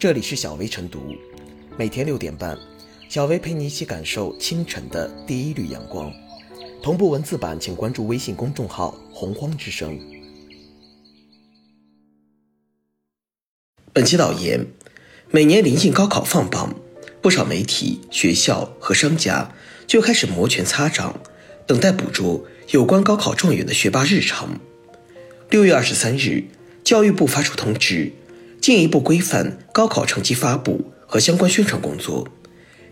这里是小薇晨读，每天六点半，小薇陪你一起感受清晨的第一缕阳光。同步文字版，请关注微信公众号“洪荒之声”。本期导言：每年临近高考放榜，不少媒体、学校和商家就开始摩拳擦掌，等待捕捉有关高考状元的学霸日常。六月二十三日，教育部发出通知。进一步规范高考成绩发布和相关宣传工作，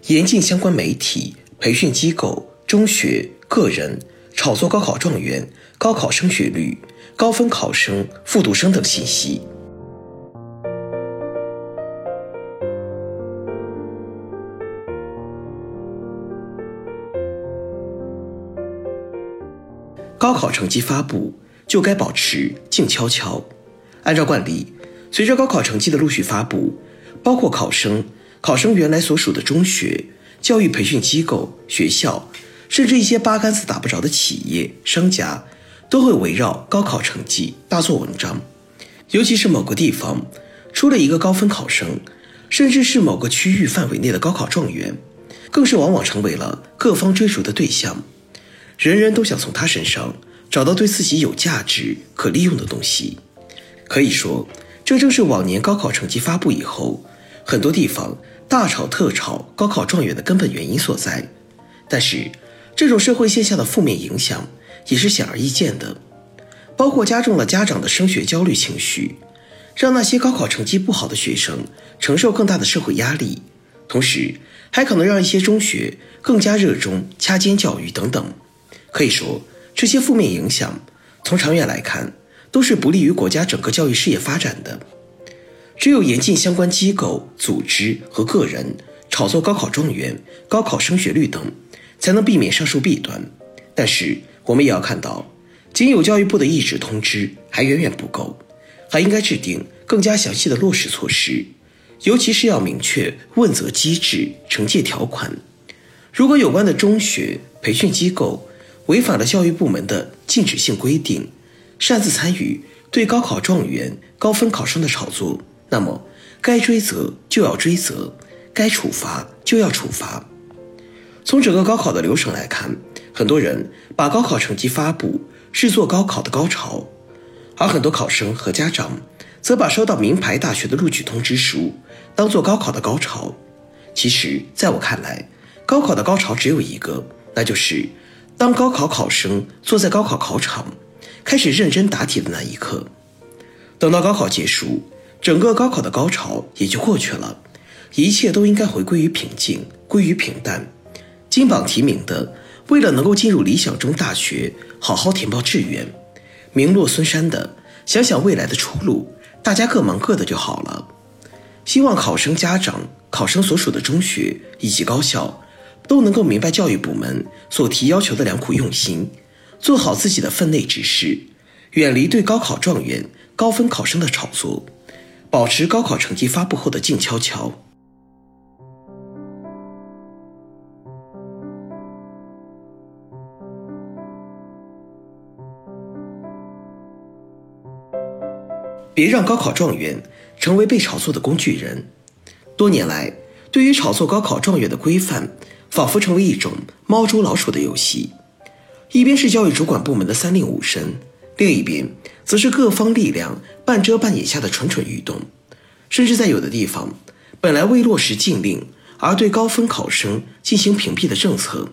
严禁相关媒体、培训机构、中学、个人炒作高考状元、高考升学率、高分考生、复读生等信息。高考成绩发布就该保持静悄悄，按照惯例。随着高考成绩的陆续发布，包括考生、考生原来所属的中学、教育培训机构、学校，甚至一些八竿子打不着的企业、商家，都会围绕高考成绩大做文章。尤其是某个地方出了一个高分考生，甚至是某个区域范围内的高考状元，更是往往成为了各方追逐的对象。人人都想从他身上找到对自己有价值、可利用的东西。可以说。这正是往年高考成绩发布以后，很多地方大炒特炒高考状元的根本原因所在。但是，这种社会现象的负面影响也是显而易见的，包括加重了家长的升学焦虑情绪，让那些高考成绩不好的学生承受更大的社会压力，同时还可能让一些中学更加热衷掐尖教育等等。可以说，这些负面影响从长远来看。都是不利于国家整个教育事业发展的。只有严禁相关机构、组织和个人炒作高考状元、高考升学率等，才能避免上述弊端。但是，我们也要看到，仅有教育部的一纸通知还远远不够，还应该制定更加详细的落实措施，尤其是要明确问责机制、惩戒条款。如果有关的中学培训机构违反了教育部门的禁止性规定，擅自参与对高考状元、高分考生的炒作，那么该追责就要追责，该处罚就要处罚。从整个高考的流程来看，很多人把高考成绩发布视作高考的高潮，而很多考生和家长则把收到名牌大学的录取通知书当做高考的高潮。其实，在我看来，高考的高潮只有一个，那就是当高考考生坐在高考考场。开始认真答题的那一刻，等到高考结束，整个高考的高潮也就过去了，一切都应该回归于平静，归于平淡。金榜题名的，为了能够进入理想中大学，好好填报志愿；名落孙山的，想想未来的出路，大家各忙各的就好了。希望考生家长、考生所属的中学以及高校，都能够明白教育部门所提要求的良苦用心。做好自己的分内之事，远离对高考状元、高分考生的炒作，保持高考成绩发布后的静悄悄。别让高考状元成为被炒作的工具人。多年来，对于炒作高考状元的规范，仿佛成为一种猫捉老鼠的游戏。一边是教育主管部门的三令五申，另一边则是各方力量半遮半掩下的蠢蠢欲动，甚至在有的地方，本来未落实禁令而对高分考生进行屏蔽的政策，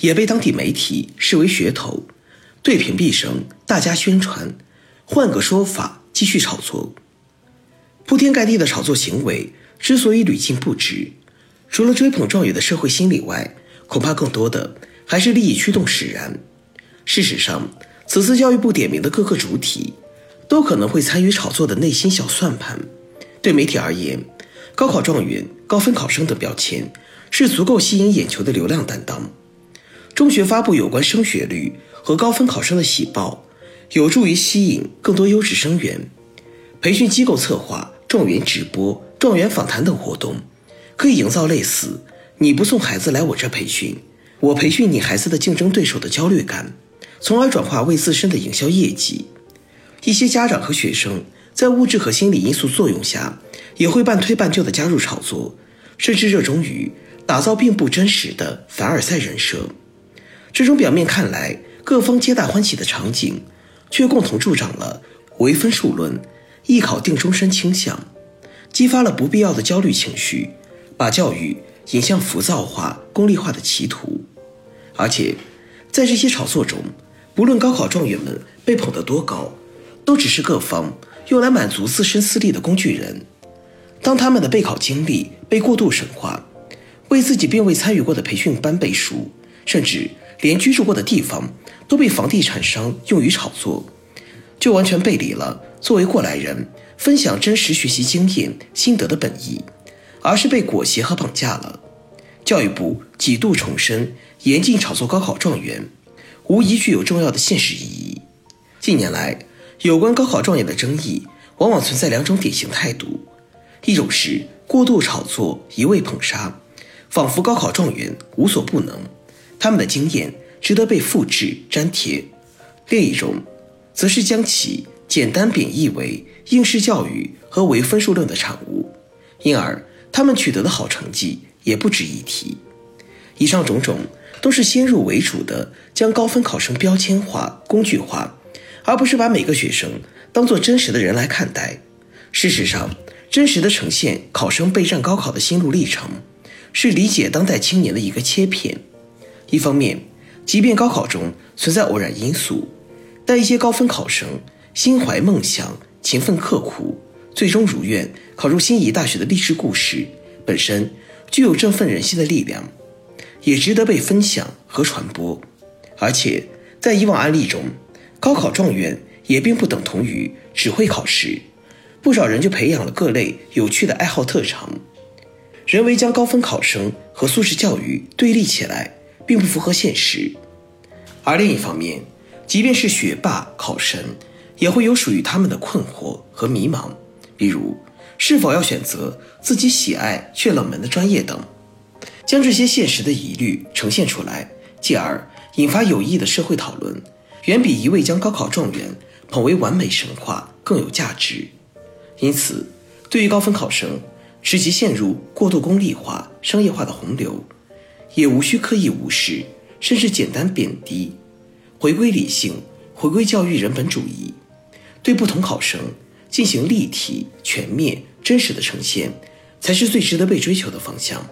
也被当地媒体视为噱头，对屏蔽声大加宣传，换个说法继续炒作。铺天盖地的炒作行为之所以屡禁不止，除了追捧状元的社会心理外，恐怕更多的还是利益驱动使然。事实上，此次教育部点名的各个主体，都可能会参与炒作的内心小算盘。对媒体而言，高考状元、高分考生等标签是足够吸引眼球的流量担当。中学发布有关升学率和高分考生的喜报，有助于吸引更多优质生源。培训机构策划状元直播、状元访谈等活动，可以营造类似“你不送孩子来我这培训，我培训你孩子的竞争对手”的焦虑感。从而转化为自身的营销业绩。一些家长和学生在物质和心理因素作用下，也会半推半就地加入炒作，甚至热衷于打造并不真实的凡尔赛人设。这种表面看来各方皆大欢喜的场景，却共同助长了唯分数论、艺考定终身倾向，激发了不必要的焦虑情绪，把教育引向浮躁化、功利化的歧途。而且，在这些炒作中，无论高考状元们被捧得多高，都只是各方用来满足自身私利的工具人。当他们的备考经历被过度神化，为自己并未参与过的培训班背书，甚至连居住过的地方都被房地产商用于炒作，就完全背离了作为过来人分享真实学习经验心得的本意，而是被裹挟和绑架了。教育部几度重申严禁炒作高考状元，无疑具有重要的现实意义。近年来，有关高考状元的争议，往往存在两种典型态度。一种是过度炒作、一味捧杀，仿佛高考状元无所不能，他们的经验值得被复制粘贴；另一种，则是将其简单贬义为应试教育和唯分数论的产物，因而他们取得的好成绩也不值一提。以上种种都是先入为主的将高分考生标签化、工具化，而不是把每个学生当做真实的人来看待。事实上，真实的呈现考生备战高考的心路历程，是理解当代青年的一个切片。一方面，即便高考中存在偶然因素，但一些高分考生心怀梦想、勤奋刻苦，最终如愿考入心仪大学的励志故事，本身具有振奋人心的力量，也值得被分享和传播。而且，在以往案例中，高考状元也并不等同于只会考试。不少人就培养了各类有趣的爱好特长，人为将高分考生和素质教育对立起来，并不符合现实。而另一方面，即便是学霸考神，也会有属于他们的困惑和迷茫，比如是否要选择自己喜爱却冷门的专业等。将这些现实的疑虑呈现出来，继而引发有益的社会讨论，远比一味将高考状元捧为完美神话更有价值。因此，对于高分考生，使其陷入过度功利化、商业化的洪流，也无需刻意无视，甚至简单贬低，回归理性，回归教育人本主义，对不同考生进行立体、全面、真实的呈现，才是最值得被追求的方向。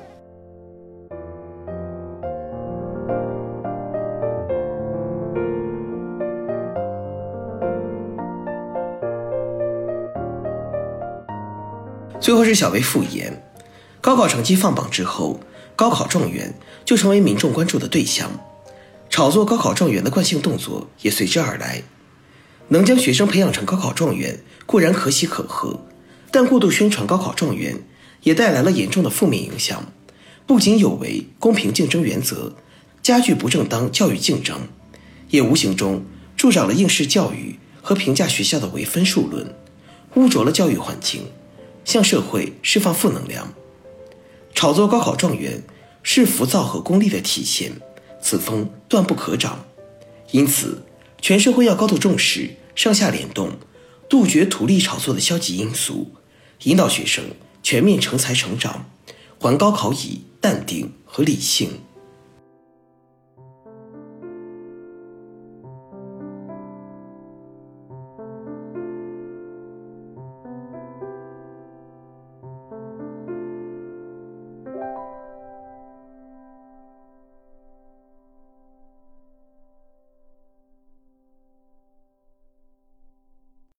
是小薇复言，高考成绩放榜之后，高考状元就成为民众关注的对象，炒作高考状元的惯性动作也随之而来。能将学生培养成高考状元固然可喜可贺，但过度宣传高考状元也带来了严重的负面影响，不仅有违公平竞争原则，加剧不正当教育竞争，也无形中助长了应试教育和评价学校的唯分数论，污浊了教育环境。向社会释放负能量，炒作高考状元是浮躁和功利的体现，此风断不可长。因此，全社会要高度重视上下联动，杜绝图利炒作的消极因素，引导学生全面成才成长，还高考以淡定和理性。